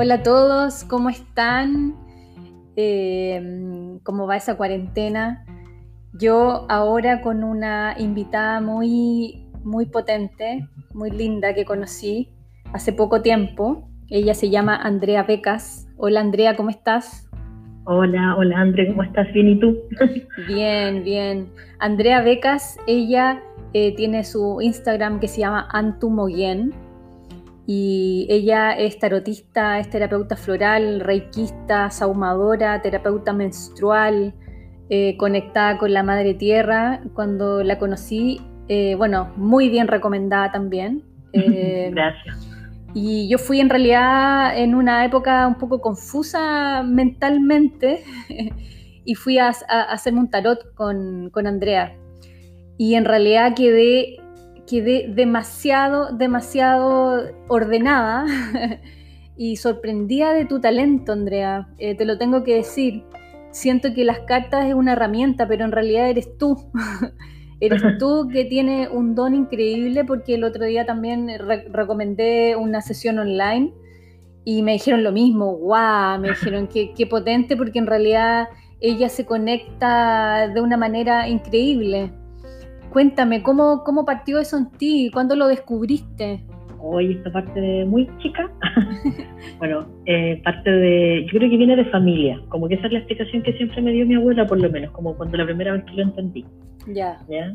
Hola a todos, ¿cómo están? Eh, ¿Cómo va esa cuarentena? Yo ahora con una invitada muy, muy potente, muy linda que conocí hace poco tiempo. Ella se llama Andrea Becas. Hola Andrea, ¿cómo estás? Hola, hola Andrea, ¿cómo estás? ¿Bien y tú? Bien, bien. Andrea Becas, ella eh, tiene su Instagram que se llama Antumoyen y ella es tarotista, es terapeuta floral, reikista, saumadora, terapeuta menstrual, eh, conectada con la madre tierra. Cuando la conocí, eh, bueno, muy bien recomendada también. Eh, Gracias. Y yo fui en realidad en una época un poco confusa mentalmente y fui a, hacerme un tarot con, con Andrea. Y en realidad quedé quedé demasiado, demasiado ordenada y sorprendida de tu talento, Andrea. Eh, te lo tengo que decir. Siento que las cartas es una herramienta, pero en realidad eres tú. eres tú que tiene un don increíble porque el otro día también recomendé una sesión online y me dijeron lo mismo, guau, me dijeron que qué potente porque en realidad ella se conecta de una manera increíble. Cuéntame, ¿cómo, cómo partió eso en ti? ¿Cuándo lo descubriste? Hoy esta parte de muy chica, bueno, eh, parte de, yo creo que viene de familia, como que esa es la explicación que siempre me dio mi abuela, por lo menos, como cuando la primera vez que lo entendí. Ya. ¿Ya?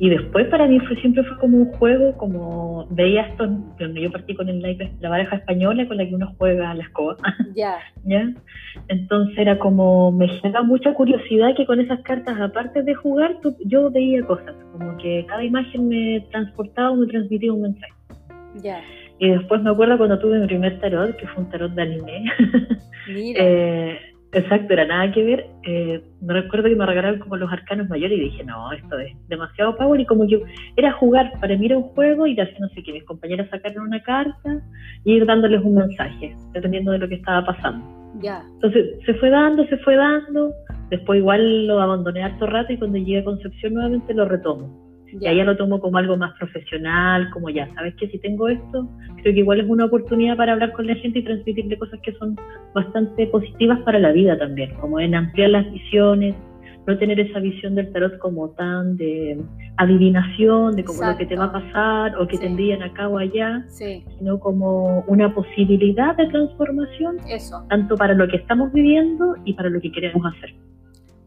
Y después para mí fue, siempre fue como un juego, como veía esto, cuando yo partí con el la baraja española con la que uno juega a la escoba. Ya. ¿Ya? Entonces era como, me genera mucha curiosidad que con esas cartas, aparte de jugar, yo veía cosas, como que cada imagen me transportaba o me transmitía un mensaje. Ya. Y después me acuerdo cuando tuve mi primer tarot, que fue un tarot de anime. Mira. eh, Exacto, era nada que ver. Eh, me recuerdo que me regalaron como los arcanos mayores y dije, no, esto es demasiado power. Y como yo era jugar, para mí era un juego y así no sé qué, mis compañeras sacaron una carta y ir dándoles un mensaje, dependiendo de lo que estaba pasando. Ya. Entonces se fue dando, se fue dando. Después igual lo abandoné harto rato y cuando llegué a Concepción nuevamente lo retomo. Y ahí ya lo tomo como algo más profesional, como ya, ¿sabes que Si tengo esto, creo que igual es una oportunidad para hablar con la gente y transmitirle cosas que son bastante positivas para la vida también, como en ampliar las visiones, no tener esa visión del tarot como tan de adivinación, de como lo que te va a pasar o que te envían acá o allá, sino como una posibilidad de transformación, Eso. tanto para lo que estamos viviendo y para lo que queremos hacer.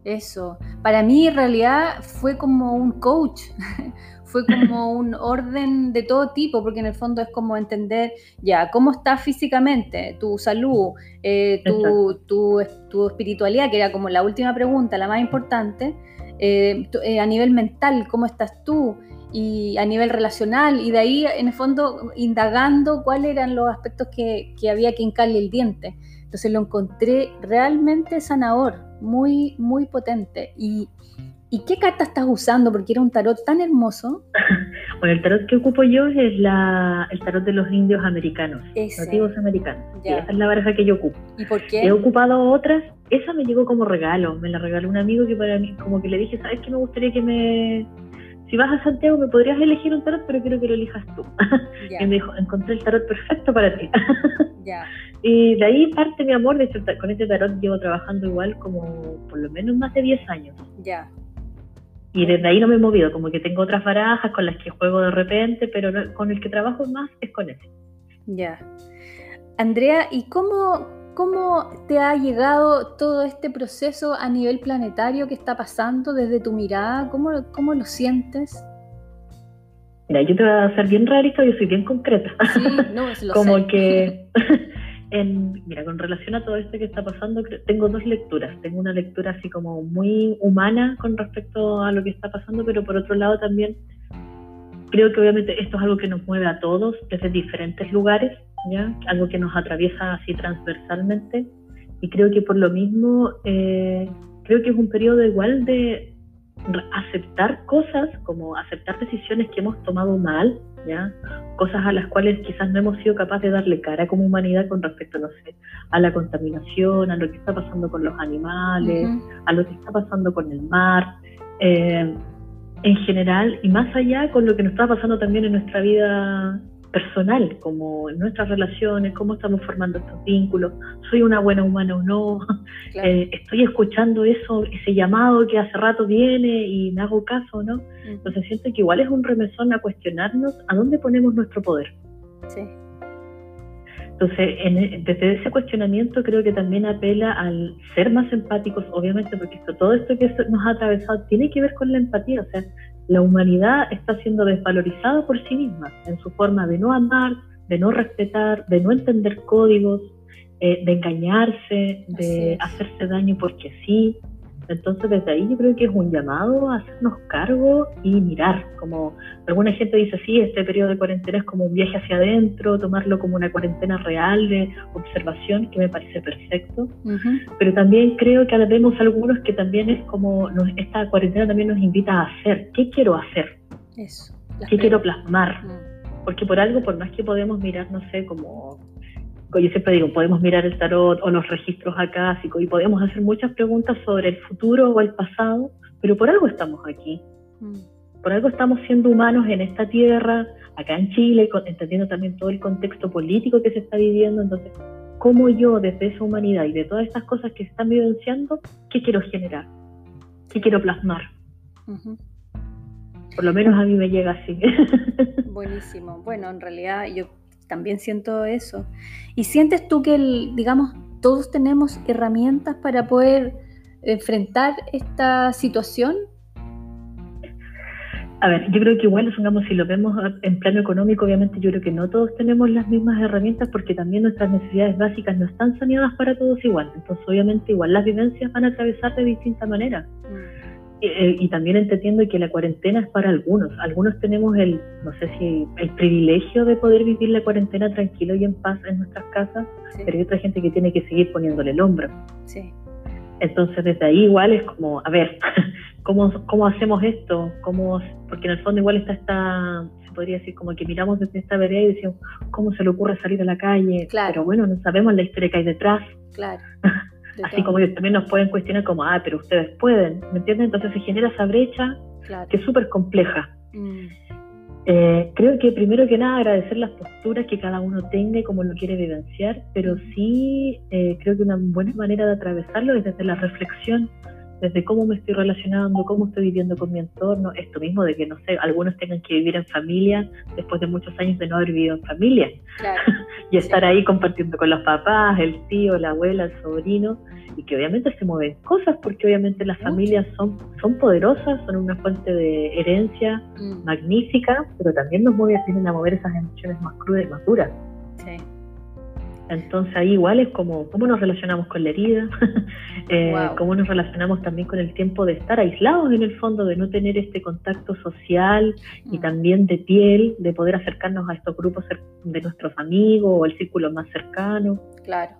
Eso. Para mí en realidad fue como un coach, fue como un orden de todo tipo, porque en el fondo es como entender ya cómo estás físicamente, tu salud, eh, tu, tu, espiritualidad, que era como la última pregunta, la más importante, eh, eh, a nivel mental, cómo estás tú, y a nivel relacional, y de ahí en el fondo indagando cuáles eran los aspectos que, que había que hincarle el diente. Entonces lo encontré realmente sanador muy, muy potente. ¿Y, ¿Y qué carta estás usando? Porque era un tarot tan hermoso. bueno, el tarot que ocupo yo es la, el tarot de los indios americanos, nativos americanos. esa es la baraja que yo ocupo. ¿Y por qué? He ocupado otras. Esa me llegó como regalo. Me la regaló un amigo que para mí, como que le dije, ¿sabes qué me gustaría que me... Si vas a Santiago me podrías elegir un tarot, pero quiero que lo elijas tú. y me dijo, encontré el tarot perfecto para ti. ya. Y de ahí parte mi amor, de hecho con este tarot llevo trabajando igual como por lo menos más de 10 años. Ya. Y desde ahí no me he movido, como que tengo otras barajas con las que juego de repente, pero con el que trabajo más es con ese. Ya. Andrea, ¿y cómo, cómo te ha llegado todo este proceso a nivel planetario que está pasando desde tu mirada? ¿Cómo, cómo lo sientes? Mira, yo te voy a ser bien realista, yo soy bien concreta. Sí, no, lo como que mira, con relación a todo esto que está pasando, tengo dos lecturas. Tengo una lectura así como muy humana con respecto a lo que está pasando, pero por otro lado también creo que obviamente esto es algo que nos mueve a todos desde diferentes lugares, ¿ya? algo que nos atraviesa así transversalmente. Y creo que por lo mismo, eh, creo que es un periodo igual de aceptar cosas, como aceptar decisiones que hemos tomado mal, ¿ya? cosas a las cuales quizás no hemos sido capaces de darle cara como humanidad con respecto, no sé, a la contaminación, a lo que está pasando con los animales, a lo que está pasando con el mar, eh, en general, y más allá con lo que nos está pasando también en nuestra vida personal, como en nuestras relaciones, cómo estamos formando estos vínculos, soy una buena humana o no, eh, estoy escuchando eso, ese llamado que hace rato viene y me hago caso o no. Entonces siento que igual es un remesón a cuestionarnos a dónde ponemos nuestro poder. Sí. Entonces, en, desde ese cuestionamiento creo que también apela al ser más empáticos, obviamente, porque esto, todo esto que nos ha atravesado tiene que ver con la empatía, o sea, la humanidad está siendo desvalorizada por sí misma en su forma de no amar, de no respetar, de no entender códigos, eh, de engañarse, de hacerse daño porque sí. Entonces desde ahí yo creo que es un llamado a hacernos cargo y mirar, como alguna gente dice, sí, este periodo de cuarentena es como un viaje hacia adentro, tomarlo como una cuarentena real de observación, que me parece perfecto, pero también creo que vemos algunos que también es como, esta cuarentena también nos invita a hacer, ¿qué quiero hacer? Eso. ¿Qué quiero plasmar? Mm. Porque por algo, por más que podemos mirar, no sé, como yo siempre digo, podemos mirar el tarot o los registros acásicos y podemos hacer muchas preguntas sobre el futuro o el pasado, pero por algo estamos aquí. Mm. Por algo estamos siendo humanos en esta tierra, acá en Chile, entendiendo también todo el contexto político que se está viviendo. Entonces, ¿cómo yo desde esa humanidad y de todas estas cosas que se están vivenciando, qué quiero generar? ¿Qué quiero plasmar? Por lo menos a mí me llega así. Buenísimo. Bueno, en realidad yo también siento eso. ¿Y sientes tú que, digamos, todos tenemos herramientas para poder enfrentar esta situación? A ver, yo creo que igual, supongamos, si lo vemos en plano económico, obviamente yo creo que no todos tenemos las mismas herramientas porque también nuestras necesidades básicas no están saneadas para todos igual. Entonces, obviamente, igual las vivencias van a atravesar de distinta manera. Mm. Eh, y también entendiendo que la cuarentena es para algunos. Algunos tenemos el, no sé si, el privilegio de poder vivir la cuarentena tranquilo y en paz en nuestras casas, pero hay otra gente que tiene que seguir poniéndole el hombro. Sí. Entonces, desde ahí igual es como, a ver, ¿cómo, cómo hacemos esto? ¿Cómo, porque en el fondo igual está esta, se podría decir, como que miramos desde esta vereda y decimos, ¿cómo se le ocurre salir a la calle? Claro. Pero bueno, no sabemos la historia que hay detrás. Claro. Así como ellos también nos pueden cuestionar como, ah, pero ustedes pueden, ¿me entienden? Entonces se genera esa brecha que es súper compleja. Mm. Eh, creo que primero que nada agradecer las posturas que cada uno tenga y cómo lo quiere vivenciar, pero sí eh, creo que una buena manera de atravesarlo es desde la reflexión desde cómo me estoy relacionando, cómo estoy viviendo con mi entorno, esto mismo de que, no sé, algunos tengan que vivir en familia después de muchos años de no haber vivido en familia. y estar ahí compartiendo con los papás, el tío, la abuela, el sobrino, y que obviamente se mueven cosas porque obviamente las familias son, son poderosas, son una fuente de herencia mm. magnífica, pero también nos mueven, tienen a mover esas emociones más crudas y más duras. Entonces ahí igual es como cómo nos relacionamos con la herida, eh, cómo nos relacionamos también con el tiempo de estar aislados en el fondo, de no tener este contacto social y mm. también de piel, de poder acercarnos a estos grupos de nuestros amigos o el círculo más cercano. Claro.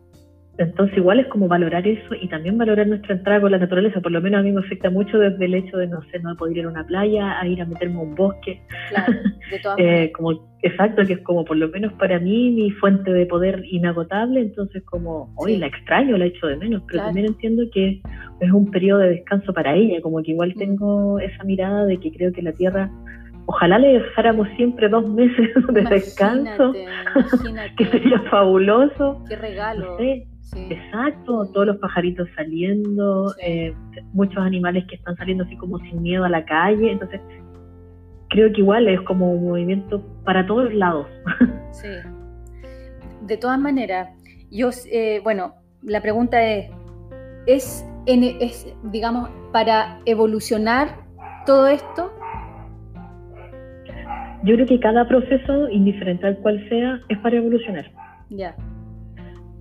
Entonces igual es como valorar eso y también valorar nuestra entrada con la naturaleza. Por lo menos a mí me afecta mucho desde el hecho de, no sé, no poder ir a una playa, a ir a meterme a un bosque. Claro, de todas eh, como, exacto, que es como por lo menos para mí mi fuente de poder inagotable. Entonces como, hoy la extraño, la echo de menos, pero también entiendo que es un periodo de descanso para ella. Como que igual mm. tengo esa mirada de que creo que la Tierra ojalá le dejáramos siempre dos meses de descanso, que sería fabuloso. Qué regalo. Exacto, todos los pajaritos saliendo, eh, muchos animales que están saliendo así como sin miedo a la calle, entonces creo que igual es como un movimiento para todos lados. Sí. De todas maneras, yo, eh, bueno, la pregunta es, ¿es, ¿es, digamos, para evolucionar todo esto? Yo creo que cada proceso, indiferente al cual sea, es para evolucionar. Ya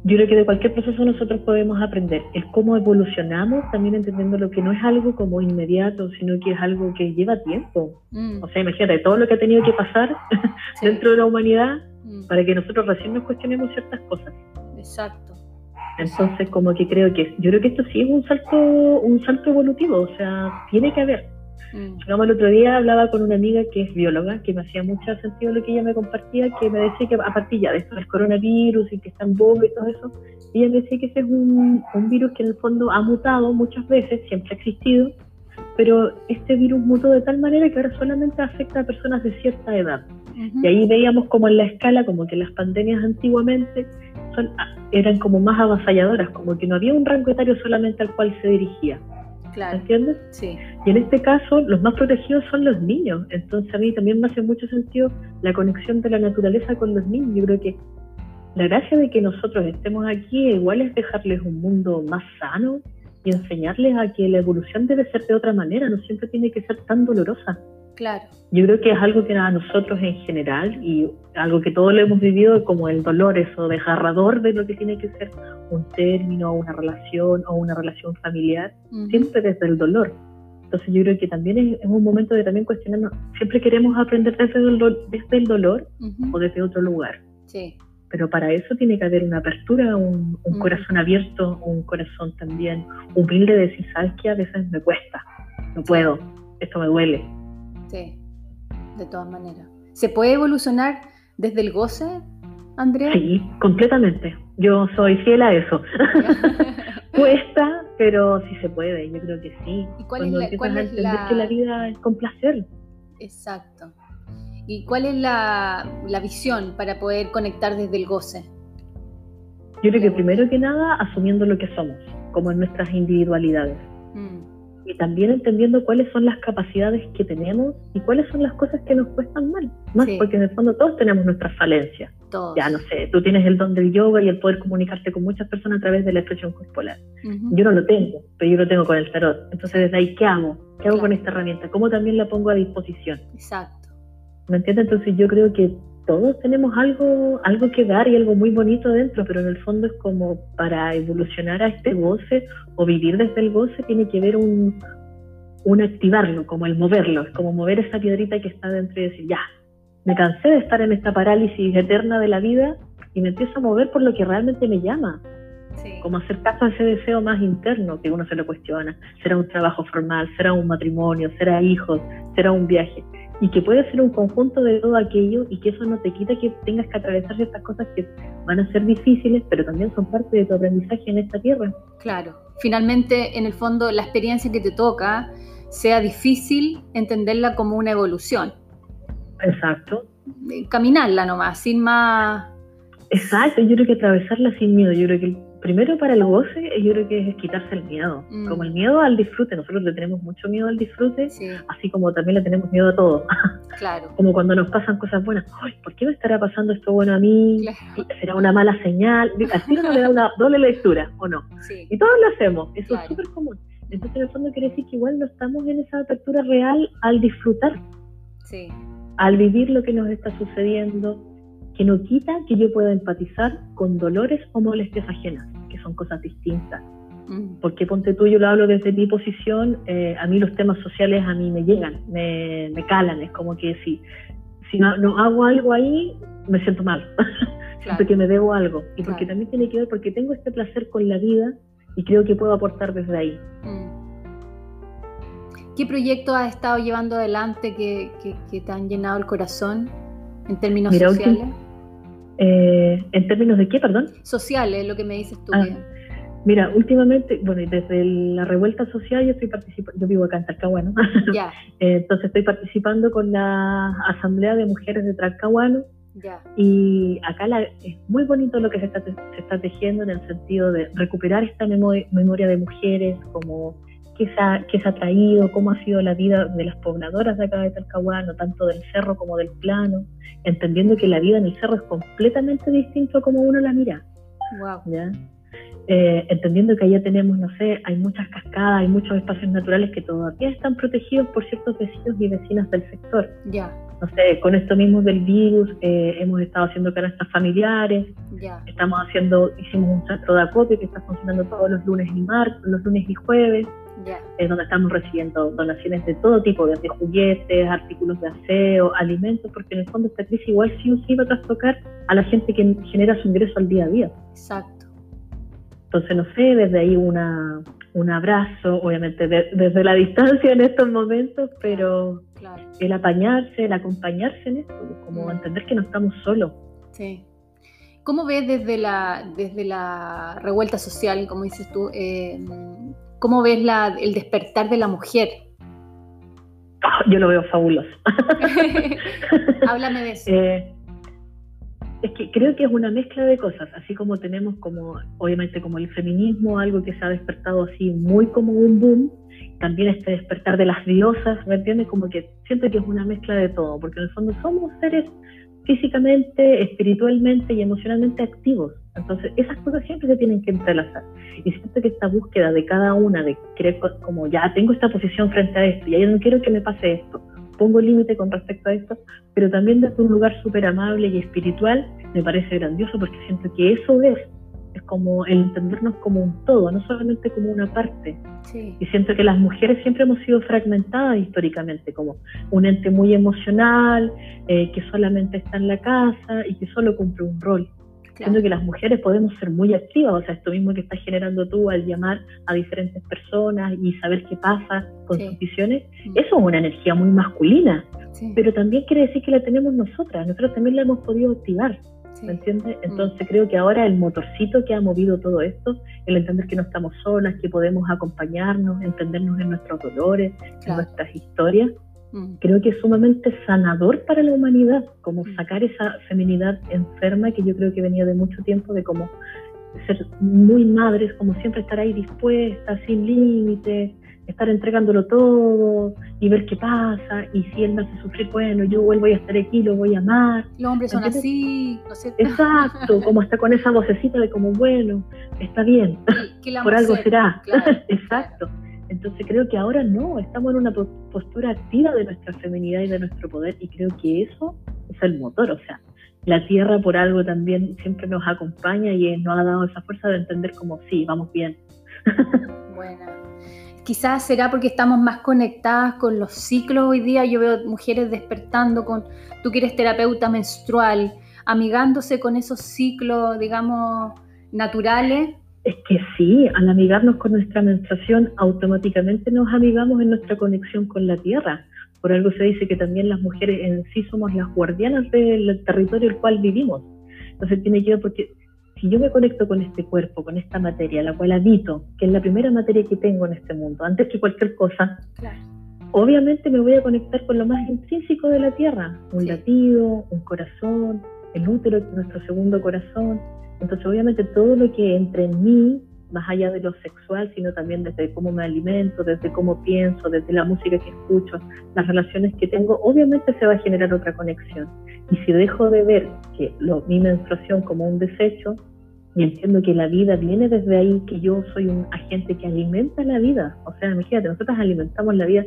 yo creo que de cualquier proceso nosotros podemos aprender el cómo evolucionamos, también entendiendo lo que no es algo como inmediato, sino que es algo que lleva tiempo. Mm. O sea, imagínate todo lo que ha tenido que pasar dentro de la humanidad mm. para que nosotros recién nos cuestionemos ciertas cosas. Exacto. Entonces, como que creo que yo creo que esto sí es un salto, un salto evolutivo, o sea, tiene que haber. Mm. el otro día hablaba con una amiga que es bióloga, que me hacía mucho sentido lo que ella me compartía, que me decía que a partir ya de esto del coronavirus y que está en boga y todo eso, ella me decía que ese es un, virus que en el fondo ha mutado muchas veces, siempre ha existido, pero este virus mutó de tal manera que ahora solamente afecta a personas de cierta edad. Y ahí veíamos como en la escala, como que las pandemias antiguamente son, eran como más avasalladoras, como que no había un rango etario solamente al cual se dirigía. Claro. ¿Entiendes? Sí. Y en este caso, los más protegidos son los niños. Entonces, a mí también me hace mucho sentido la conexión de la naturaleza con los niños. Yo creo que la gracia de que nosotros estemos aquí igual es dejarles un mundo más sano y enseñarles a que la evolución debe ser de otra manera, no siempre tiene que ser tan dolorosa. Claro. Yo creo que es algo que a nosotros en general y algo que todos lo hemos vivido como el dolor, eso desgarrador de lo que tiene que ser un término, una relación o una relación familiar, siempre desde el dolor. Entonces yo creo que también es, un momento de también cuestionarnos, siempre queremos aprender desde el, desde el dolor o desde otro lugar. Sí. Pero para eso tiene que haber una apertura, un, corazón abierto, un corazón también humilde de decir, sabes que a veces me cuesta, no puedo, esto me duele, Sí, de todas maneras. ¿Se puede evolucionar desde el goce, Andrea? Sí, completamente. Yo soy fiel a eso. Cuesta, pero sí se puede, yo creo que sí. ¿Y cuál es la, cuál es la... que la vida es con placer. Exacto. ¿Y cuál es la, la visión para poder conectar desde el goce? Yo creo que primero que nada asumiendo lo que somos, como en nuestras individualidades. Mm y también entendiendo cuáles son las capacidades que tenemos y cuáles son las cosas que nos cuestan mal. Más porque en el fondo todos tenemos nuestras falencias. Ya no sé, tú tienes el don del yoga y el poder comunicarte con muchas personas a través de la expresión corporal. Yo no lo tengo, pero yo lo tengo con el tarot. Entonces, desde ahí, ¿qué hago? ¿Qué hago con esta herramienta? ¿Cómo también la pongo a disposición? Exacto. ¿Me entiendes? Entonces, yo creo que todos tenemos algo, algo que dar y algo muy bonito dentro, pero en el fondo es como para evolucionar a este goce o vivir desde el goce tiene que ver un, un activarlo, como el moverlo, es como mover esa piedrita que está dentro y decir, ya, me cansé de estar en esta parálisis eterna de la vida y me empiezo a mover por lo que realmente me llama. Como hacer caso a ese deseo más interno que uno se lo cuestiona. ¿Será un trabajo formal? ¿Será un matrimonio? ¿Será hijos? ¿Será un viaje? Y que puede ser un conjunto de todo aquello y que eso no te quita que tengas que atravesar ciertas cosas que van a ser difíciles, pero también son parte de tu aprendizaje en esta tierra. Claro, finalmente en el fondo la experiencia que te toca sea difícil entenderla como una evolución. Exacto. Caminarla nomás, sin más... Exacto, yo creo que atravesarla sin miedo, yo creo que primero para el goce, yo creo que es quitarse el miedo, mm. como el miedo al disfrute. Nosotros le tenemos mucho miedo al disfrute, así como también le tenemos miedo a todo. Claro. como cuando nos pasan cosas buenas, ¿por qué me estará pasando esto bueno a mí? ¿Será una mala señal? Así uno le da una doble lectura, ¿o no? Y todos lo hacemos, eso es súper común. Entonces, en el fondo quiere decir que igual no estamos en esa apertura real al disfrutar, sí. al vivir lo que nos está sucediendo, que no quita que yo pueda empatizar con dolores o molestias ajenas, son cosas distintas. Mm. Porque ponte tú, yo lo hablo desde mi posición, eh, a mí los temas sociales a mí me llegan, me, calan, es como que si, si no, hago algo ahí, me siento mal, porque me debo algo, y porque también tiene que ver, porque tengo este placer con la vida y creo que puedo aportar desde ahí. Mm. ¿Qué proyectos has estado llevando adelante que, que, te han llenado el corazón en términos sociales? Eh, ¿En términos de qué, perdón? Sociales, lo que me dices tú. Ah, mira, últimamente, bueno, desde la revuelta social yo estoy participando, yo vivo acá en Talcahuano, eh, entonces estoy participando con la Asamblea de Mujeres de Talcahuano, y acá es muy bonito lo que se está, se está tejiendo en el sentido de recuperar esta memoria de mujeres, como qué se, ha, se ha traído, cómo ha sido la vida de las pobladoras de acá de Talcahuano, tanto del cerro como del plano, entendiendo que la vida en el cerro es completamente distinto a como uno la mira. ¿ya? Eh, entendiendo que allá tenemos, no sé, hay muchas cascadas, hay muchos espacios naturales que todavía están protegidos por ciertos vecinos y vecinas del sector. Ya. No sé, con esto mismo del virus eh, hemos estado haciendo canastas familiares, estamos haciendo, hicimos un centro de acopio que está funcionando todos los lunes y martes, los lunes y jueves, es donde estamos recibiendo donaciones de todo tipo, desde juguetes, artículos de aseo, alimentos, porque en el fondo esta crisis igual sí o sí va a trastocar a la gente que genera su ingreso al día a día. Exacto. Entonces, no sé, desde ahí una, un abrazo, obviamente desde la distancia en estos momentos, pero el apañarse, el acompañarse en esto, como mm. entender que no estamos solos. Sí. ¿Cómo ves desde la, desde la revuelta social, como dices tú, eh, ¿Cómo ves la, el despertar de la mujer? yo lo veo fabuloso. Háblame de eso. Eh, es que creo que es una mezcla de cosas, así como tenemos como, obviamente como el feminismo, algo que se ha despertado así muy como un boom, también este despertar de las diosas, ¿me entiendes? Como que siento que es una mezcla de todo, porque en el fondo somos seres físicamente, espiritualmente y emocionalmente activos. Entonces, esas cosas siempre se tienen que entrelazar. Y siento que esta búsqueda de cada una, de querer, como ya tengo esta posición frente a esto, y ya no quiero que me pase esto, pongo límite con respecto a esto, pero también desde un lugar súper amable y espiritual, me parece grandioso porque siento que eso es, es como el entendernos como un todo, no solamente como una parte. Y siento que las mujeres siempre hemos sido fragmentadas históricamente, como un ente muy emocional, eh, que solamente está en la casa y que solo cumple un rol. Siento que las mujeres podemos ser muy activas, o sea, esto mismo que estás generando tú al llamar a diferentes personas y saber qué pasa con sus visiones, mm. eso es una energía muy masculina, pero también quiere decir que la tenemos nosotras, nosotros también la hemos podido activar. ¿Me entiendes? Mm. Entonces creo que ahora el motorcito que ha movido todo esto, el entender que no estamos solas, que podemos acompañarnos, entendernos en nuestros dolores, en nuestras historias. Creo que es sumamente sanador para la humanidad, como mm. sacar esa feminidad enferma que yo creo que venía de mucho tiempo, de como ser muy madres, como siempre estar ahí dispuesta, sin límites, estar entregándolo todo y ver qué pasa, y si él me hace sufrir, bueno, yo vuelvo a estar aquí, lo voy a amar. Los hombres son así, ¿no sé. Exacto, como está con esa vocecita de como, bueno, está bien, por algo será. Exacto. Entonces creo que ahora no, estamos en una postura activa de nuestra feminidad y de nuestro poder y creo que eso es el motor, o sea, la tierra por algo también siempre nos acompaña y nos ha dado esa fuerza de entender como sí, vamos bien. Bueno, quizás será porque estamos más conectadas con los ciclos hoy día, yo veo mujeres despertando con, tú que eres terapeuta menstrual, amigándose con esos ciclos, digamos, naturales es que sí, al amigarnos con nuestra menstruación, automáticamente nos amigamos en nuestra conexión con la tierra. Por algo se dice que también las mujeres en sí somos las guardianas del territorio el cual vivimos. Entonces tiene que ver porque si yo me conecto con este cuerpo, con esta materia, la cual habito, que es la primera materia que tengo en este mundo, antes que cualquier cosa, obviamente me voy a conectar con lo más intrínseco de la tierra, un latido, un corazón, el útero, nuestro segundo corazón, entonces, obviamente, todo lo que entre en mí, más allá de lo sexual, sino también desde cómo me alimento, desde cómo pienso, desde la música que escucho, las relaciones que tengo, obviamente se va a generar otra conexión. Y si dejo de ver que lo, mi menstruación como un desecho, y entiendo que la vida viene desde ahí, que yo soy un agente que alimenta la vida. O sea, imagínate, nosotros alimentamos la vida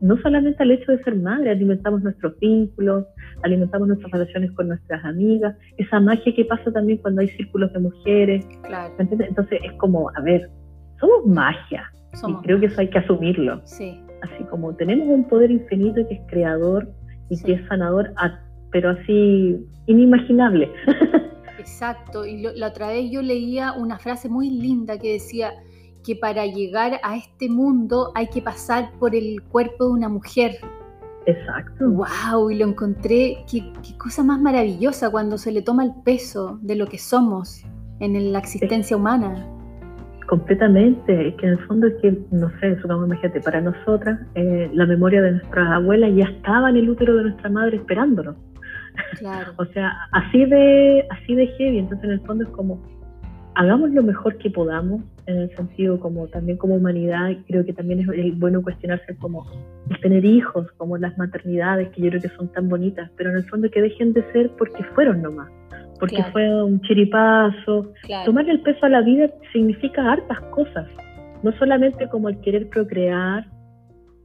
no solamente al hecho de ser madre, alimentamos nuestros vínculos, alimentamos nuestras relaciones con nuestras amigas, esa magia que pasa también cuando hay círculos de mujeres. Claro. Entonces es como, a ver, somos magia. y creo que eso hay que asumirlo. Sí. Así como tenemos un poder infinito que es creador y que es sanador, pero así inimaginable. Exacto. Y la otra vez yo leía una frase muy linda que decía, que para llegar a este mundo hay que pasar por el cuerpo de una mujer. Exacto. ¡Wow! Y lo encontré, qué, cosa más maravillosa cuando se le toma el peso de lo que somos en la existencia humana. Completamente, es que en el fondo es que, no sé, supongamos, imagínate, para nosotras, eh, la memoria de nuestras abuelas ya estaba en el útero de nuestra madre esperándonos. Claro. o sea, así de, así de heavy, entonces en el fondo es como, hagamos lo mejor que podamos, en el sentido como también como humanidad, creo que también es bueno cuestionarse como tener hijos, como las maternidades, que yo creo que son tan bonitas, pero en el fondo que dejen de ser porque fueron nomás, porque fue un chiripazo. Tomar el peso a la vida significa hartas cosas, no solamente como el querer procrear,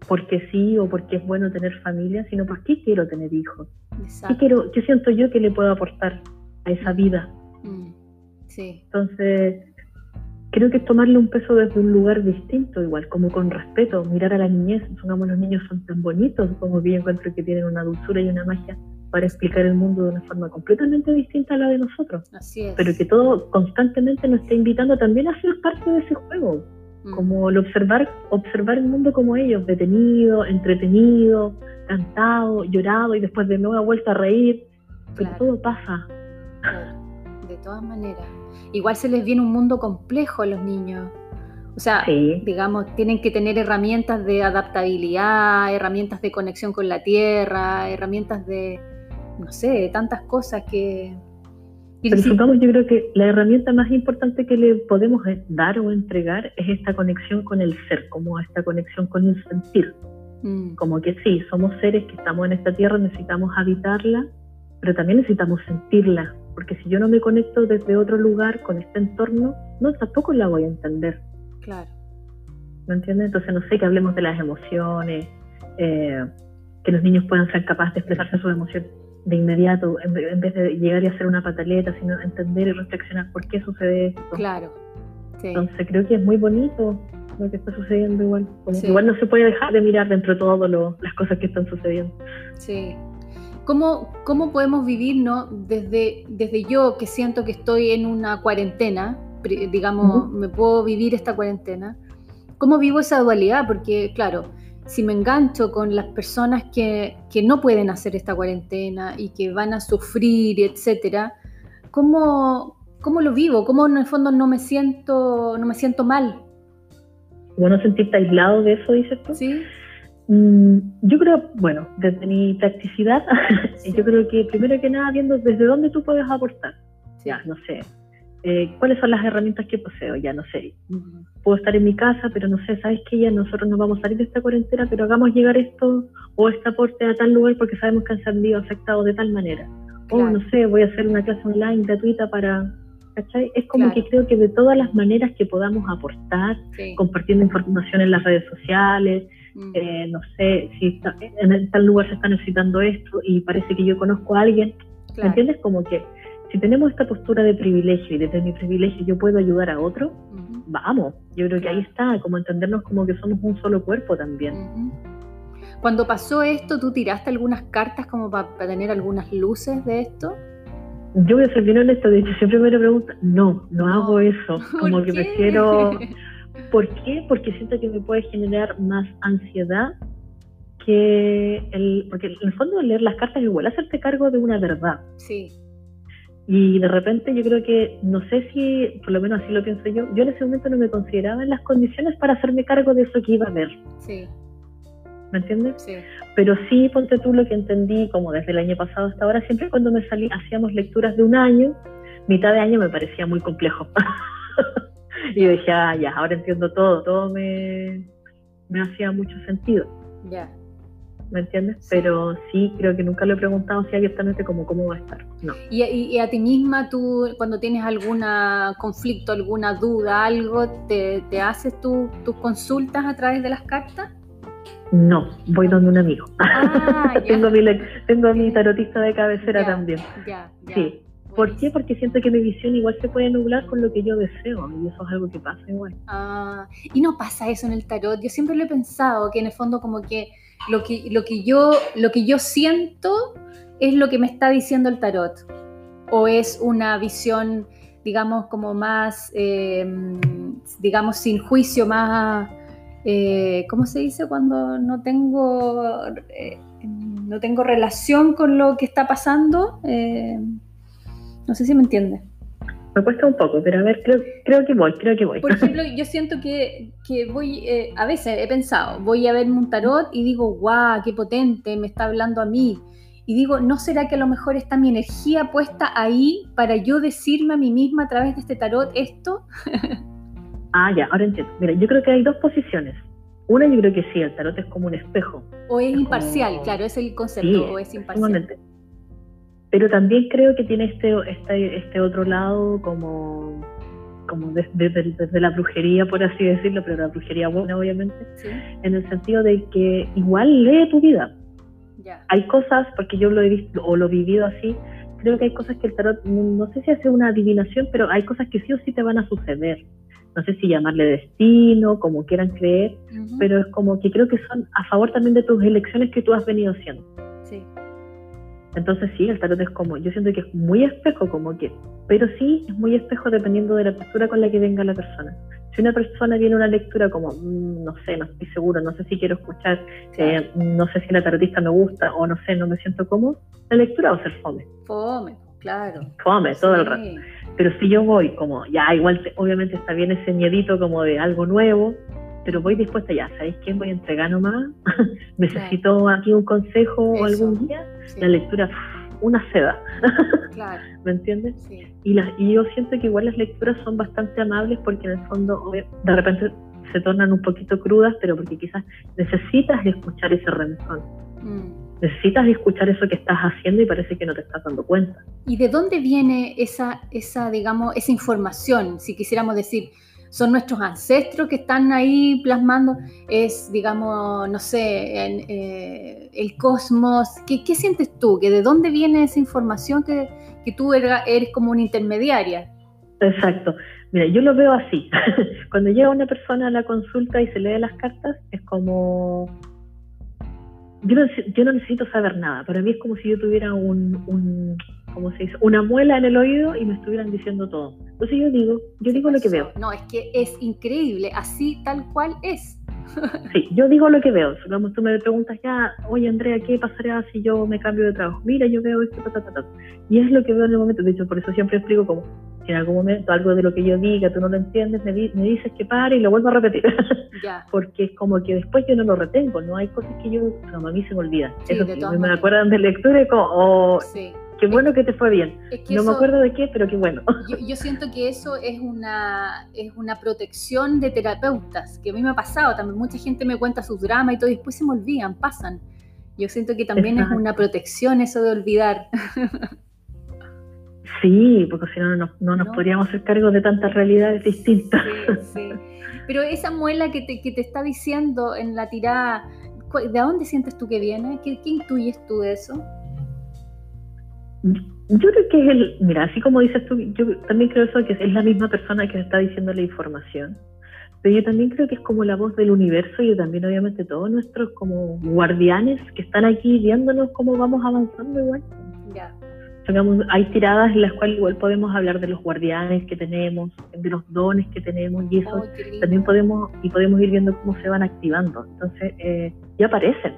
porque sí o porque es bueno tener familia, sino porque quiero tener hijos. ¿Qué, quiero, ¿Qué siento yo que le puedo aportar a esa vida? Mm. Entonces, creo que es tomarle un peso desde un lugar distinto, igual, como con respeto, mirar a la niñez, supongamos los niños son tan bonitos, como bien encuentro que tienen una dulzura y una magia para explicar el mundo de una forma completamente distinta a la de nosotros. Así es. Pero que todo constantemente nos está invitando también a ser parte de ese juego, mm. como el observar, observar el mundo como ellos, detenido, entretenido, cantado, llorado y después de nuevo vuelta a reír, pero todo pasa. De todas maneras igual se les viene un mundo complejo a los niños. O sea, digamos, tienen que tener herramientas de adaptabilidad, herramientas de conexión con la tierra, herramientas de, no sé, tantas cosas que... Pero supongamos, yo creo que la herramienta más importante que le podemos dar o entregar es esta conexión con el ser, como esta conexión con el sentir. Mm. Como que sí, somos seres que estamos en esta tierra, necesitamos habitarla, pero también necesitamos sentirla, porque si yo no me conecto desde otro lugar con este entorno, no, tampoco la voy a entender. Claro. ¿Me entiendes? Entonces, no sé, que hablemos de las emociones, eh, que los niños puedan ser capaces de expresarse sus emociones de inmediato, en, vez de llegar y hacer una pataleta, sino entender y reflexionar por qué sucede esto. Claro. Entonces, creo que es muy bonito lo que está sucediendo igual. Igual no se puede dejar de mirar dentro de todas las cosas que están sucediendo. Sí. ¿Cómo, cómo podemos vivir ¿no? desde, desde yo que siento que estoy en una cuarentena, digamos, me puedo vivir esta cuarentena? ¿Cómo vivo esa dualidad? Porque, claro, si me engancho con las personas que, que no pueden hacer esta cuarentena y que van a sufrir, etcétera, ¿cómo, ¿cómo lo vivo? ¿Cómo en el fondo no me siento, no me siento mal? ¿Cómo no sentirte aislado de eso, dices tú? Sí. Mm, yo creo, bueno, desde mi practicidad, yo creo que primero que nada viendo desde dónde tú puedes aportar. Ya, no sé, eh, cuáles son las herramientas que poseo, ya no sé. Puedo estar en mi casa, pero no sé, sabes que ya nosotros no vamos a salir de esta cuarentena, pero hagamos llegar esto o este aporte a tal lugar porque sabemos que han salido afectados de tal manera. O no sé, voy a hacer una clase online gratuita para ¿cachai? Es como que creo que de todas las maneras que podamos aportar, compartiendo información en las redes sociales. Eh, no sé, si en tal lugar se está necesitando esto y parece que yo conozco a alguien, ¿me entiendes? Como que si tenemos esta postura de privilegio y desde mi privilegio yo puedo ayudar a otro, vamos, yo creo que ahí está, como entendernos como que somos un solo cuerpo también. Cuando pasó esto, ¿tú tiraste algunas cartas como para tener algunas luces de esto? Yo voy a ser bien honesta, de hecho siempre me lo preguntan, no, no hago eso, como que prefiero... ¿Por qué? Porque siento que me puede generar más ansiedad que el... Porque en el fondo leer las cartas es igual hacerte cargo de una verdad. Sí. Y de repente yo creo que, no sé si, por lo menos así lo pienso yo, yo en ese momento no me consideraba en las condiciones para hacerme cargo de eso que iba a ver. Sí. ¿me entiendes? Sí. Pero sí, ponte tú lo que entendí, como desde el año pasado hasta ahora, siempre cuando me salí, hacíamos lecturas de un año, mitad de año me parecía muy complejo. y dije, ah, ya, ahora entiendo todo, todo me, me hacía mucho sentido. Ya. ¿Me entiendes? Pero sí, creo que nunca lo he preguntado si abiertamente como cómo va a estar. No. ¿Y, y, a ti misma, tú, cuando tienes algún conflicto, alguna duda, algo, te, te haces tus consultas a través de las cartas? No, voy donde un amigo. Ah, tengo, mi, tengo mi tarotista de cabecera también. Sí. ¿Por qué? Porque siento que mi visión igual se puede nublar con lo que yo deseo y eso es algo que pasa igual. Ah, y no pasa eso en el tarot. Yo siempre lo he pensado que en el fondo como que lo que, lo que, yo, lo que yo siento es lo que me está diciendo el tarot. O es una visión, digamos, como más, eh, digamos, sin juicio, más eh, ¿cómo se dice cuando no tengo, eh, no tengo relación con lo que está pasando? Eh, no sé si me entiende. Me cuesta un poco, pero a ver, creo, creo que voy, creo que voy. Por ejemplo, yo siento que, que voy, a veces he pensado, voy a ver un tarot y digo, guau, qué potente, me está hablando a mí. Y digo, ¿no será que a lo mejor está mi energía puesta ahí para yo decirme a mí misma a través de este tarot esto? Ah, ya, ahora entiendo. Mira, yo creo que hay dos posiciones. Una, yo creo que sí, el tarot es como un espejo. O es, imparcial, claro, es el concepto, o es imparcial. Pero también creo que tiene este, este, este otro lado como, como desde, la brujería, por así decirlo, pero la brujería buena, obviamente, en el sentido de que igual lee tu vida. Ya. Hay cosas, porque yo lo he visto o lo he vivido así, creo que hay cosas que el tarot, no, sé si hace una adivinación, pero hay cosas que sí o sí te van a suceder no sé si llamarle destino, como quieran creer, pero es como que creo que son a favor también de tus elecciones que tú has venido haciendo. Sí. Entonces sí, el tarot es como, yo siento que es muy espejo, como que, pero sí es muy espejo dependiendo de la postura con la que venga la persona. Si una persona viene a una lectura como, mm, no sé, no estoy seguro, no sé si quiero escuchar, eh, no sé si la tarotista me gusta o no sé, no me siento cómodo, la lectura va a ser fome. Fome, claro. Fome, todo el rato. Pero si yo voy como, ya igual obviamente está bien ese miedito como de algo nuevo, pero voy dispuesta ya, ¿sabéis qué? Voy a entregar nomás, necesito aquí un consejo o algún día, la lectura, una seda, claro. ¿me entiendes? Sí. Y, y yo siento que igual las lecturas son bastante amables porque en el fondo de repente se tornan un poquito crudas, pero porque quizás necesitas escuchar ese remesón. Mm necesitas escuchar eso que estás haciendo y parece que no te estás dando cuenta. ¿Y de dónde viene esa, esa, digamos, esa información? Si quisiéramos decir, son nuestros ancestros que están ahí plasmando, es, digamos, no sé, en, eh, el cosmos. ¿Qué, ¿Qué, sientes tú? ¿Que ¿De dónde viene esa información que, que tú eres, como una intermediaria? Exacto. Mira, yo lo veo así. Cuando llega una persona a la consulta y se lee las cartas, es como yo no, yo no necesito saber nada. Para mí es como si yo tuviera un ¿cómo se dice? Una muela en el oído y me estuvieran diciendo todo. Entonces yo digo, yo digo lo que veo. No, es que es increíble, así tal cual es. Sí, yo digo lo que veo. Digamos, tú me preguntas ya, oye Andrea, ¿qué pasaría si yo me cambio de trabajo? Mira, yo veo esto, ta, ta, ta, Y es lo que veo en el momento. De hecho, por eso siempre explico como, en algún momento algo de lo que yo diga tú no lo entiendes, me, me dices que pare y lo vuelvo a repetir. Porque es como que después yo no lo retengo, no hay cosas que yo, como a mí se me olvidan. eso me acuerdan de lectura y como, oh, qué bueno que te fue bien. no me acuerdo de qué, pero qué bueno. Yo, siento que eso es una, es una protección de terapeutas, que a mí me ha pasado también. Mucha gente me cuenta sus dramas y todo, y después se me olvidan, pasan. Yo siento que también es una protección eso de olvidar. Sí, porque si no, no, nos podríamos hacer cargo de tantas realidades distintas. Sí, Pero esa muela que te, que te está diciendo en la tirada, ¿de dónde sientes tú que viene? ¿Qué, qué intuyes tú de eso? Yo creo que es el, mira, así como dices tú, yo también creo eso que es la misma persona que está diciendo la información, pero yo también creo que es como la voz del universo y también obviamente todos nuestros como guardianes que están aquí viéndonos cómo vamos avanzando igual. Ya hay tiradas en las cuales igual podemos hablar de los guardianes que tenemos, de los dones que tenemos y eso también podemos y podemos ir viendo cómo se van activando. Entonces eh, ya aparecen.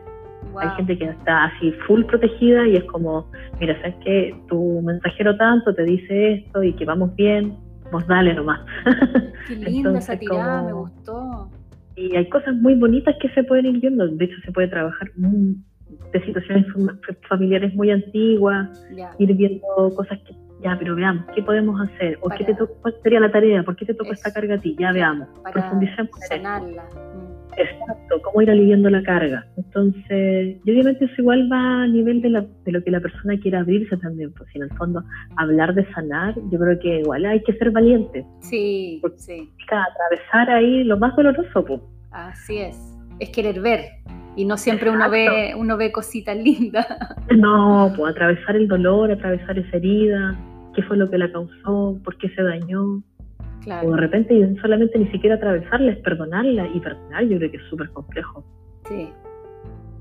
Hay gente que está así full protegida y es como, mira, sabes que tu mensajero tanto te dice esto y que vamos bien, vos dale nomás. Qué linda esa tirada, me gustó. Y hay cosas muy bonitas que se pueden ir viendo. De hecho, se puede trabajar muy, de situaciones familiares muy antiguas, ir viendo cosas que, ya, pero veamos, ¿qué podemos hacer? ¿O qué te cuál sería la tarea? ¿Por qué te toca esta carga a ti? Ya veamos, profundicemos. Sanarla. Exacto, cómo ir aliviando la carga. Entonces, y obviamente eso igual va a nivel de, la, de lo que la persona quiera abrirse también, pues en el fondo hablar de sanar, yo creo que igual hay que ser valiente. Sí, sí. Atravesar ahí lo más doloroso, pues. Así es, es querer ver y no siempre uno ve, uno ve cositas lindas. No, pues atravesar el dolor, atravesar esa herida, qué fue lo que la causó, por qué se dañó. Claro. O de repente solamente ni siquiera atravesarla, es perdonarla. Y perdonar yo creo que es súper complejo. Sí.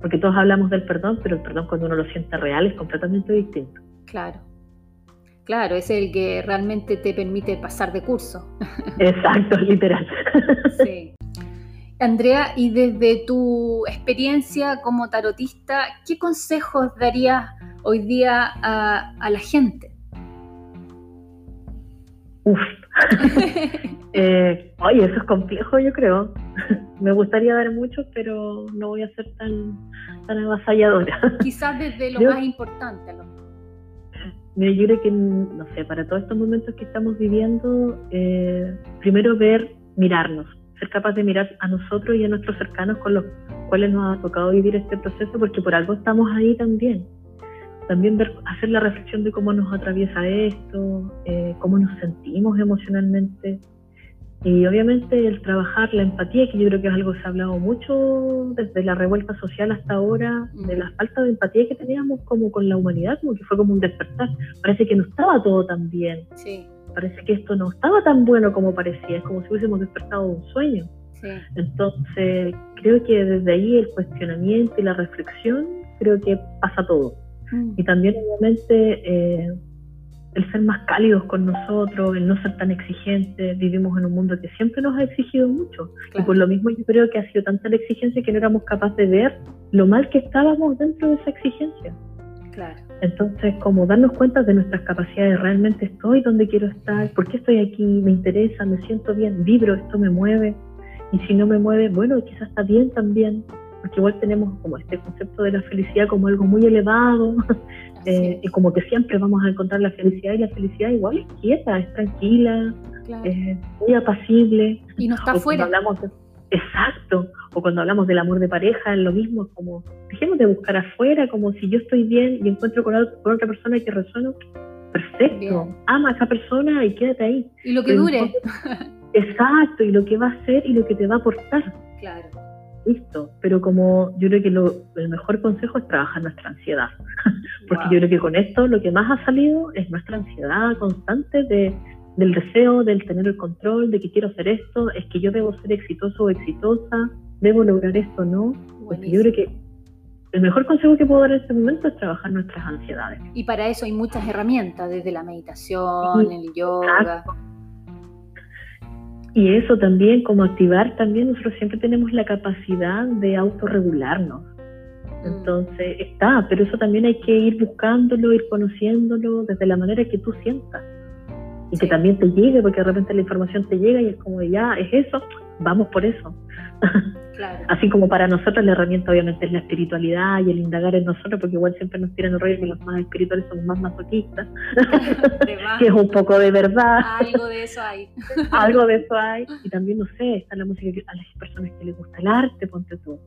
Porque todos hablamos del perdón, pero el perdón cuando uno lo siente real es completamente distinto. Claro. Claro, es el que realmente te permite pasar de curso. Exacto, literal. Sí. Andrea, y desde tu experiencia como tarotista, ¿qué consejos darías hoy día a, la gente? Uf. eh, oye, eso es complejo, yo creo. Me gustaría dar mucho, pero no voy a ser tan, tan avasalladora. Quizás desde lo más importante. Lo... Mira, yo creo que, no sé, para todos estos momentos que estamos viviendo, eh, primero ver, mirarnos, ser capaz de mirar a nosotros y a nuestros cercanos con los cuales nos ha tocado vivir este proceso, porque por algo estamos ahí también. También ver, hacer la reflexión de cómo nos atraviesa esto, eh, cómo nos sentimos emocionalmente. Y obviamente el trabajar la empatía, que yo creo que es algo que se ha hablado mucho desde la revuelta social hasta ahora, de la falta de empatía que teníamos como con la humanidad, como que fue como un despertar. Parece que no estaba todo tan bien. Sí parece que esto no estaba tan bueno como parecía, es como si hubiésemos despertado un sueño. Entonces, creo que desde ahí el cuestionamiento y la reflexión, creo que pasa todo. Mm. Y también, obviamente, eh, el ser más cálidos con nosotros, el no ser tan exigentes. Vivimos en un mundo que siempre nos ha exigido mucho. Y por lo mismo yo creo que ha sido tanta la exigencia que no éramos capaces de ver lo mal que estábamos dentro de esa exigencia. Claro. Entonces, como darnos cuenta de nuestras capacidades, realmente estoy donde quiero estar, por qué estoy aquí, me interesa, me siento bien, vibro, esto me mueve. Y si no me mueve, bueno, quizás está bien también, porque igual tenemos como este concepto de la felicidad como algo muy elevado, eh, y como que siempre vamos a encontrar la felicidad, y la felicidad igual es quieta, es tranquila, es muy apacible. Y no está afuera. Exacto. O cuando hablamos del amor de pareja, es lo mismo, como dejemos de buscar afuera, como si yo estoy bien y encuentro con, otra persona que resueno, perfecto, ama a esa persona y quédate ahí. Y lo que dure. exacto, y lo que va a hacer y lo que te va a aportar. Claro. Listo, pero como yo creo que lo, el mejor consejo es trabajar nuestra ansiedad, porque yo creo que con esto lo que más ha salido es nuestra ansiedad constante de del deseo, del tener el control, de que quiero hacer esto, es que yo debo ser exitoso o exitosa, debo lograr esto, ¿no? Porque yo creo que el mejor consejo que puedo dar en este momento es trabajar nuestras ansiedades. Y para eso hay muchas herramientas, desde la meditación, el yoga. Y eso también, como activar también, nosotros siempre tenemos la capacidad de autorregularnos. Mm. Entonces está, pero eso también hay que ir buscándolo, ir conociéndolo desde la manera que tú sientas y que también te llegue, porque de repente la información te llega y es como, ya, es eso, vamos por eso. Así como para nosotros la herramienta obviamente es la espiritualidad y el indagar en nosotros, porque igual siempre nos tiran el rollo que los más espirituales somos más masoquistas, que es un poco de verdad. Algo de eso hay. Algo de eso hay. Y también, no sé, está la música a las personas que les gusta el arte, ponte tú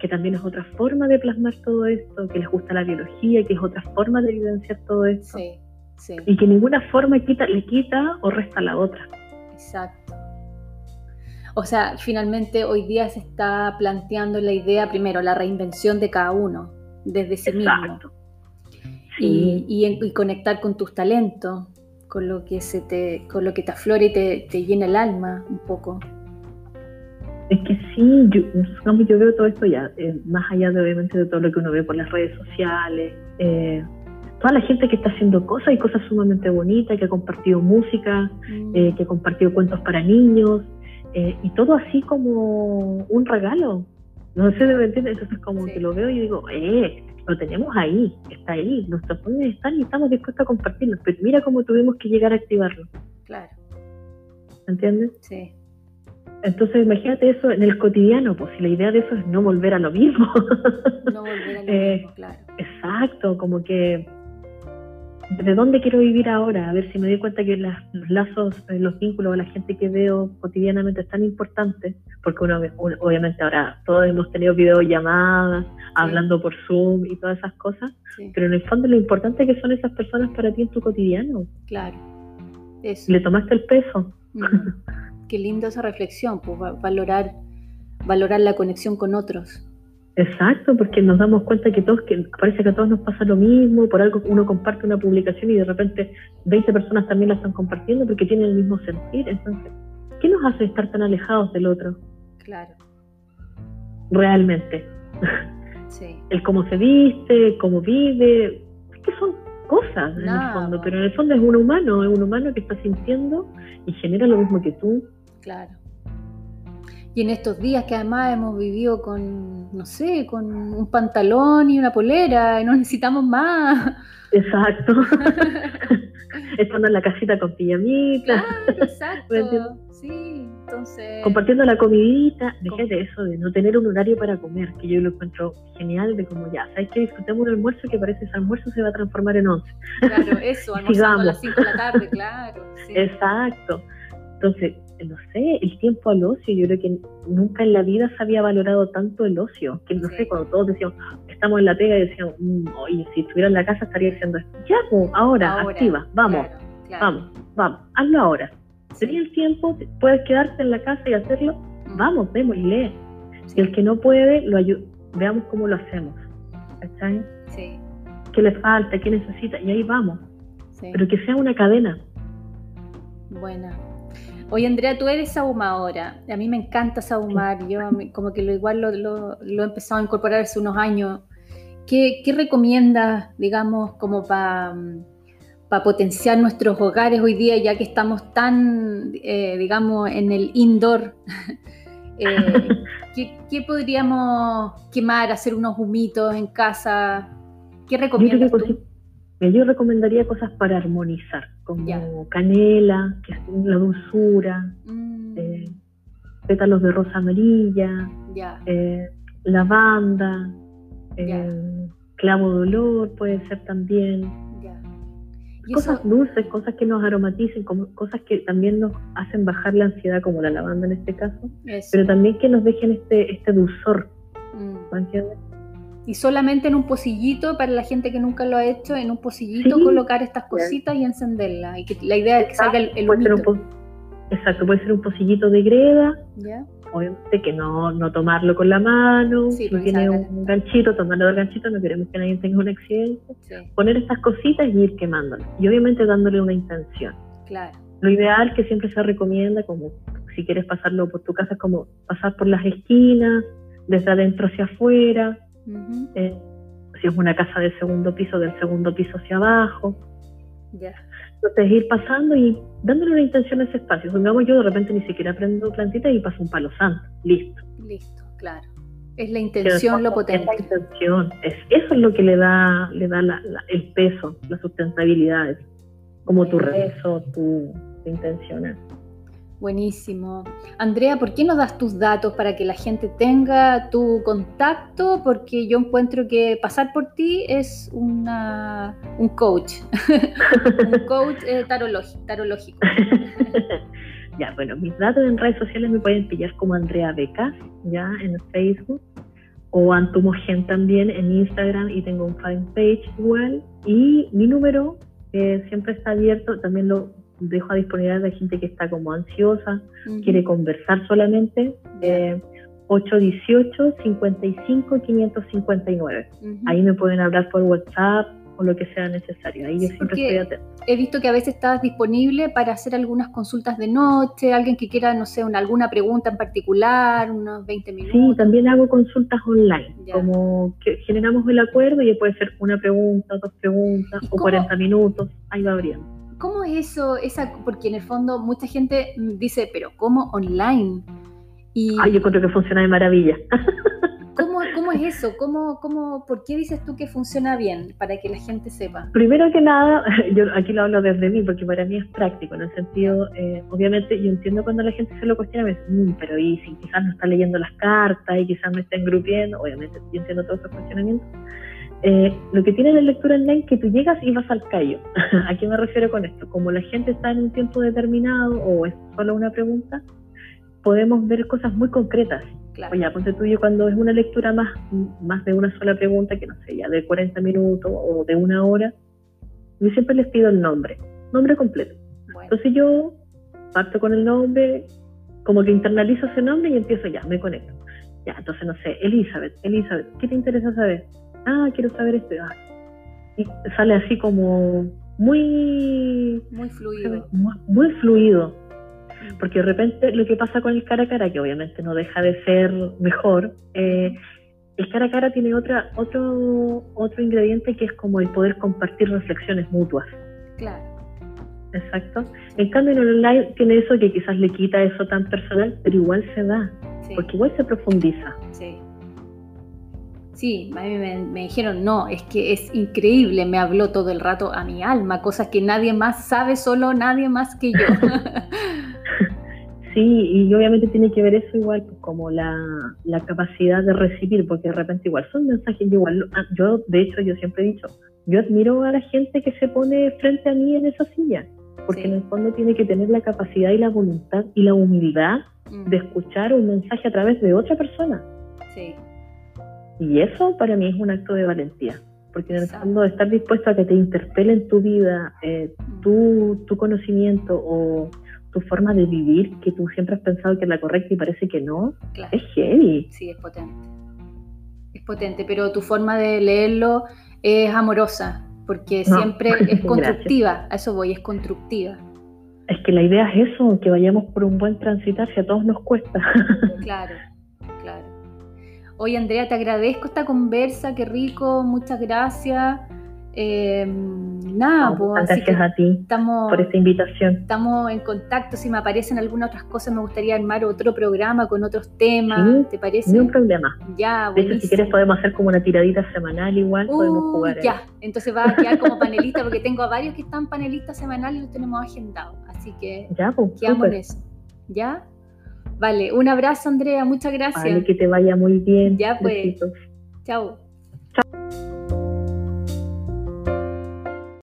que también es otra forma de plasmar todo esto, que les gusta la biología, que es otra forma de evidenciar todo esto. Sí. Y que ninguna forma quita, le quita o resta la otra. Exacto. O sea, finalmente hoy día se está planteando la idea, primero, la reinvención de cada uno, desde sí mismo. Y, y, conectar con tus talentos, con lo que se te, con lo que te aflora y te, te llena el alma un poco. Es que sí, yo, yo veo todo esto ya, eh, más allá de obviamente de todo lo que uno ve por las redes sociales, eh, toda la gente que está haciendo cosas y cosas sumamente bonitas, que ha compartido música, mm. eh, que ha compartido cuentos para niños, eh, y todo así como un regalo. No sé de entiendes, entonces como que lo veo y digo, eh, lo tenemos ahí, está ahí, nuestros poderes están y estamos dispuestos a compartirlo, pero mira cómo tuvimos que llegar a activarlo. Claro. ¿Entiendes? Sí. Entonces imagínate eso en el cotidiano, pues si la idea de eso es no volver a lo mismo. No volver a lo eh, mismo, claro. Exacto, como que ¿de dónde quiero vivir ahora? A ver si me doy cuenta que los lazos, eh, los vínculos, la gente que veo cotidianamente es tan importante, porque uno, obviamente ahora todos hemos tenido videollamadas, hablando por Zoom y todas esas cosas, pero en el fondo lo importante que son esas personas para ti en tu cotidiano. Claro. Le tomaste el peso. Mm. Qué linda esa reflexión, pues valorar, valorar la conexión con otros. Exacto, porque nos damos cuenta que todos, que parece que a todos nos pasa lo mismo, por algo uno comparte una publicación y de repente 20 personas también la están compartiendo porque tienen el mismo sentir. Entonces, ¿qué nos hace estar tan alejados del otro? Claro. Realmente. Sí. El cómo se viste, cómo vive, es que son cosas en el fondo, pero en el fondo es un humano, es un humano que está sintiendo y genera lo mismo que tú. Claro. Y en estos días que además hemos vivido con, no sé, con un pantalón y una polera, y no necesitamos más. Exacto. Estando en la casita con pijamita. exacto. sí, entonces. Compartiendo la comidita. de eso, de no tener un horario para comer, que yo lo encuentro genial, de como ya, ¿sabes que Disfrutemos un almuerzo que parece ese almuerzo se va a transformar en once. Claro, eso, almorzando a las 5 de la tarde, claro. Exacto. Entonces, no sé, el tiempo al ocio, yo creo que nunca en la vida se había valorado tanto el ocio, que no sé, cuando todos decíamos, estamos en la pega y decíamos, mm, oye, si estuviera en la casa estaría diciendo, ya, pues, ahora, activa, vamos, vamos, vamos, hazlo ahora. Tenía el tiempo, puedes quedarte en la casa y hacerlo, mm. vamos, démosle. Y el que no puede, lo veamos cómo lo hacemos. ¿Cachai? Sí. ¿Qué le falta? ¿Qué necesita? Y ahí vamos. Pero que sea una cadena. Buena. Oye, Andrea, tú eres sahumadora. A mí me encanta sahumar. Yo como que lo igual lo, he empezado a incorporar hace unos años. ¿Qué, recomiendas, digamos, como para potenciar nuestros hogares hoy día, ya que estamos tan, eh, digamos, en el indoor? Eh, ¿qué, podríamos quemar, hacer unos humitos en casa? ¿Qué recomiendas tú? Yo recomendaría cosas para armonizar, como canela, que es la dulzura, mm. eh, pétalos de rosa amarilla, eh, lavanda, eh, clavo de olor puede ser también. Cosas dulces, cosas que nos aromaticen, como, cosas que también nos hacen bajar la ansiedad, como la lavanda en este caso, pero también que nos dejen este, este dulzor. Mm. entiendes? Y solamente en un pocillito, para la gente que nunca lo ha hecho, en un pocillito colocar estas cositas y encenderlas. Y que la idea es que salga el, el Exacto, puede ser un pocillito de greda. Obviamente que no, no tomarlo con la mano. si tiene un ganchito, tomarlo del ganchito, no queremos que nadie tenga un accidente. Poner estas cositas y ir quemándolas. Y obviamente dándole una intención. Claro. Lo ideal que siempre se recomienda, como si quieres pasarlo por tu casa, es como pasar por las esquinas, desde adentro hacia afuera eh, si es una casa de segundo piso, del segundo piso hacia abajo. Entonces ir pasando y dándole una intención a ese espacio. Supongamos yo de repente ni siquiera prendo plantita y paso un palo santo. Listo. Listo, claro. Es la intención lo potente. Es la intención. Es, eso es lo que le da, le da el peso, la sustentabilidad. Como tu rezo, tu, tu intención. Buenísimo. Andrea, ¿por qué no das tus datos para que la gente tenga tu contacto? Porque yo encuentro que pasar por ti es una, un coach, un coach eh, tarológico. ya, bueno, mis datos en redes sociales me pueden pillar como Andrea Becas, ya en Facebook, o Antumogen también en Instagram y tengo un fanpage igual. Y mi número eh, siempre está abierto, también lo dejo a disponibilidad de gente que está como ansiosa, quiere conversar solamente. Eh, 818-55-559. Ahí me pueden hablar por WhatsApp o lo que sea necesario. Ahí yo siempre estoy atenta. He visto que a veces estás disponible para hacer algunas consultas de noche, alguien que quiera, no sé, una, alguna pregunta en particular, unos 20 minutos. Sí, también hago consultas online, como que generamos el acuerdo y puede ser una pregunta, dos preguntas o 40 minutos, ahí va abriendo. ¿Cómo es eso? Esa, porque en el fondo mucha gente dice, pero ¿cómo online? Y, Ay, yo creo que funciona de maravilla. ¿Cómo, ¿Cómo, es eso? ¿Cómo, cómo, ¿Por qué dices tú que funciona bien? Para que la gente sepa. Primero que nada, yo aquí lo hablo desde mí, porque para mí es práctico, en el sentido, eh, obviamente, yo entiendo cuando la gente se lo cuestiona, me dice, mm, pero y si quizás no está leyendo las cartas y quizás no está engrupiendo, obviamente, yo entiendo todos esos cuestionamientos eh, lo que tiene la lectura online que tú llegas y vas al callo. ¿A qué me refiero con esto? Como la gente está en un tiempo determinado o es solo una pregunta, podemos ver cosas muy concretas. Claro. Oye, ponte tú cuando es una lectura más, más de una sola pregunta, que no sé, ya de 40 minutos o de una hora, yo siempre les pido el nombre, nombre completo. Entonces yo parto con el nombre, como que internalizo ese nombre y empiezo ya, me conecto. Ya, entonces no sé, Elizabeth, Elizabeth, ¿qué te interesa saber? Ah, quiero saber esto. y sale así como muy... Muy fluido. Muy, fluido. Porque de repente lo que pasa con el cara a cara, que obviamente no deja de ser mejor, eh, el cara a cara tiene otra, otro, otro ingrediente que es como el poder compartir reflexiones mutuas. Claro. Exacto. En cambio, en el online tiene eso que quizás le quita eso tan personal, pero igual se da, porque igual se profundiza. Sí. Sí, a mí me, dijeron, no, es que es increíble, me habló todo el rato a mi alma, cosas que nadie más sabe, solo nadie más que yo. sí, y obviamente tiene que ver eso igual pues, como la, capacidad de recibir, porque de repente igual son mensajes, igual, ah, yo de hecho yo siempre he dicho, yo admiro a la gente que se pone frente a mí en esa silla, porque en el fondo tiene que tener la capacidad y la voluntad y la humildad de mm. escuchar un mensaje a través de otra persona. Sí. Y eso para mí es un acto de valentía, porque en el fondo estar dispuesto a que te interpele en tu vida eh, tu, tu, conocimiento o tu forma de vivir, que tú siempre has pensado que es la correcta y parece que no, es heavy. Sí, es potente. Es potente, pero tu forma de leerlo es amorosa, porque siempre es constructiva, a eso voy, es constructiva. Es que la idea es eso, que vayamos por un buen transitar, si a todos nos cuesta. Claro, claro. Oye, Andrea, te agradezco esta conversa, qué rico, muchas gracias. Eh, nada, pues, gracias a ti estamos, por esta invitación. Estamos en contacto. Si me aparecen algunas otras cosas, me gustaría armar otro programa con otros temas. ¿Te parece? Ni un problema. Ya, De hecho, si quieres, podemos hacer como una tiradita semanal, igual podemos jugar. Ya, entonces va a quedar como panelista, porque tengo a varios que están panelistas semanales y los tenemos agendados. Así que ya, pues, quedamos en eso. ¿Ya? Vale, un abrazo, Andrea. Muchas gracias. Vale, que te vaya muy bien. Ya, pues. Chao.